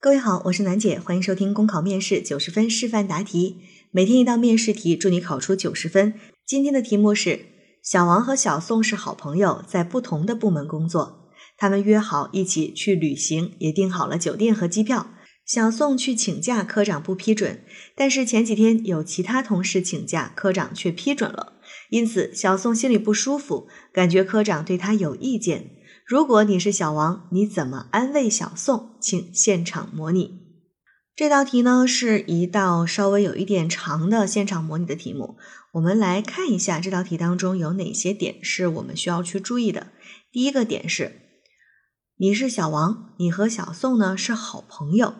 各位好，我是楠姐，欢迎收听公考面试九十分示范答题，每天一道面试题，祝你考出九十分。今天的题目是：小王和小宋是好朋友，在不同的部门工作，他们约好一起去旅行，也订好了酒店和机票。小宋去请假，科长不批准，但是前几天有其他同事请假，科长却批准了，因此小宋心里不舒服，感觉科长对他有意见。如果你是小王，你怎么安慰小宋？请现场模拟。这道题呢是一道稍微有一点长的现场模拟的题目。我们来看一下这道题当中有哪些点是我们需要去注意的。第一个点是，你是小王，你和小宋呢是好朋友。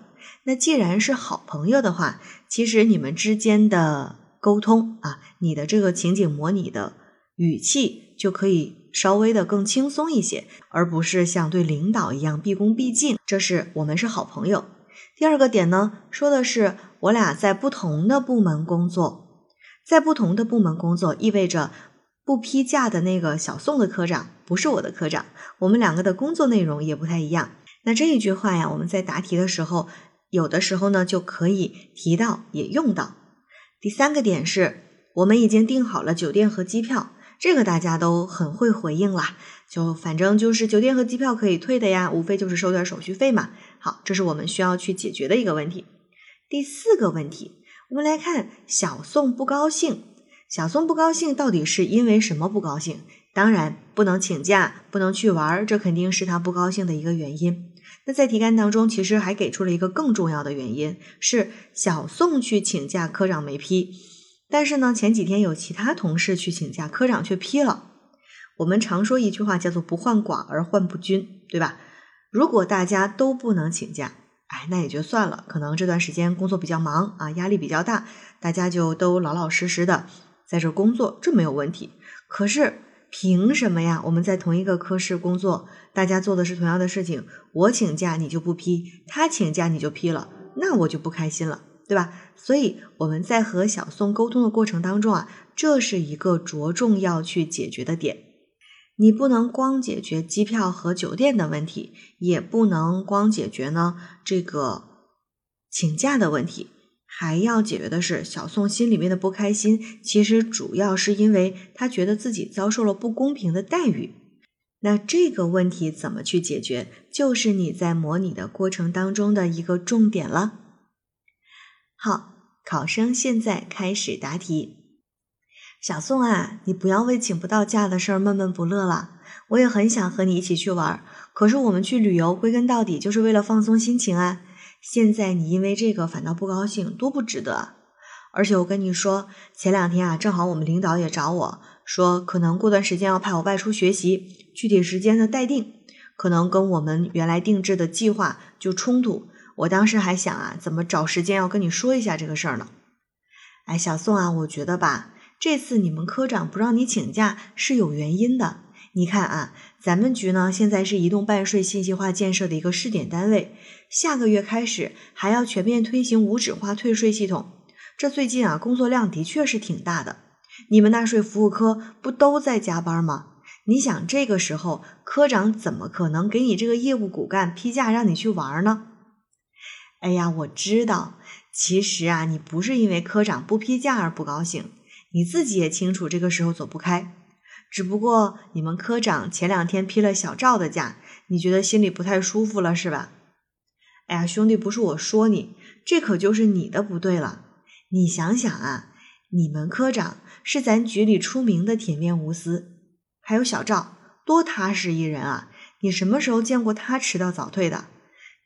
那既然是好朋友的话，其实你们之间的沟通啊，你的这个情景模拟的语气就可以。稍微的更轻松一些，而不是像对领导一样毕恭毕敬。这是我们是好朋友。第二个点呢，说的是我俩在不同的部门工作，在不同的部门工作意味着不批假的那个小宋的科长不是我的科长，我们两个的工作内容也不太一样。那这一句话呀，我们在答题的时候，有的时候呢就可以提到也用到。第三个点是我们已经订好了酒店和机票。这个大家都很会回应啦，就反正就是酒店和机票可以退的呀，无非就是收点手续费嘛。好，这是我们需要去解决的一个问题。第四个问题，我们来看小宋不高兴。小宋不高兴到底是因为什么不高兴？当然不能请假，不能去玩，这肯定是他不高兴的一个原因。那在题干当中，其实还给出了一个更重要的原因，是小宋去请假，科长没批。但是呢，前几天有其他同事去请假，科长却批了。我们常说一句话叫做“不患寡而患不均”，对吧？如果大家都不能请假，哎，那也就算了。可能这段时间工作比较忙啊，压力比较大，大家就都老老实实的在这工作，这没有问题。可是凭什么呀？我们在同一个科室工作，大家做的是同样的事情，我请假你就不批，他请假你就批了，那我就不开心了。对吧？所以我们在和小宋沟通的过程当中啊，这是一个着重要去解决的点。你不能光解决机票和酒店的问题，也不能光解决呢这个请假的问题，还要解决的是小宋心里面的不开心。其实主要是因为他觉得自己遭受了不公平的待遇。那这个问题怎么去解决，就是你在模拟的过程当中的一个重点了。好，考生现在开始答题。小宋啊，你不要为请不到假的事儿闷闷不乐了。我也很想和你一起去玩，可是我们去旅游归根到底就是为了放松心情啊。现在你因为这个反倒不高兴，多不值得啊。而且我跟你说，前两天啊，正好我们领导也找我说，可能过段时间要派我外出学习，具体时间的待定，可能跟我们原来定制的计划就冲突。我当时还想啊，怎么找时间要跟你说一下这个事儿呢？哎，小宋啊，我觉得吧，这次你们科长不让你请假是有原因的。你看啊，咱们局呢现在是移动办税信息化建设的一个试点单位，下个月开始还要全面推行无纸化退税系统。这最近啊，工作量的确是挺大的。你们纳税服务科不都在加班吗？你想这个时候科长怎么可能给你这个业务骨干批假让你去玩呢？哎呀，我知道，其实啊，你不是因为科长不批假而不高兴，你自己也清楚这个时候走不开。只不过你们科长前两天批了小赵的假，你觉得心里不太舒服了是吧？哎呀，兄弟，不是我说你，这可就是你的不对了。你想想啊，你们科长是咱局里出名的铁面无私，还有小赵多踏实一人啊，你什么时候见过他迟到早退的？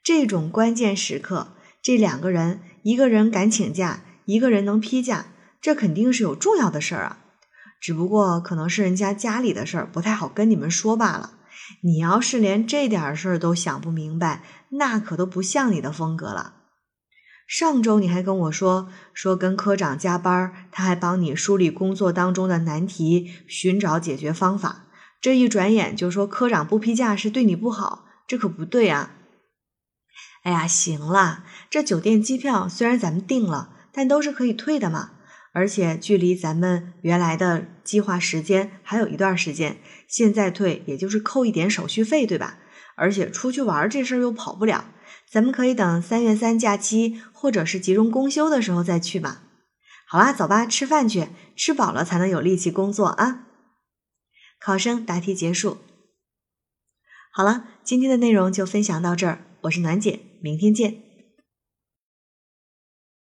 这种关键时刻，这两个人，一个人敢请假，一个人能批假，这肯定是有重要的事儿啊。只不过可能是人家家里的事儿，不太好跟你们说罢了。你要是连这点事儿都想不明白，那可都不像你的风格了。上周你还跟我说说跟科长加班，他还帮你梳理工作当中的难题，寻找解决方法。这一转眼就说科长不批假是对你不好，这可不对啊。哎呀，行了，这酒店机票虽然咱们订了，但都是可以退的嘛。而且距离咱们原来的计划时间还有一段时间，现在退也就是扣一点手续费，对吧？而且出去玩这事儿又跑不了，咱们可以等三月三假期或者是集中公休的时候再去嘛。好啦，走吧，吃饭去，吃饱了才能有力气工作啊。考生答题结束。好了，今天的内容就分享到这儿，我是暖姐。明天见。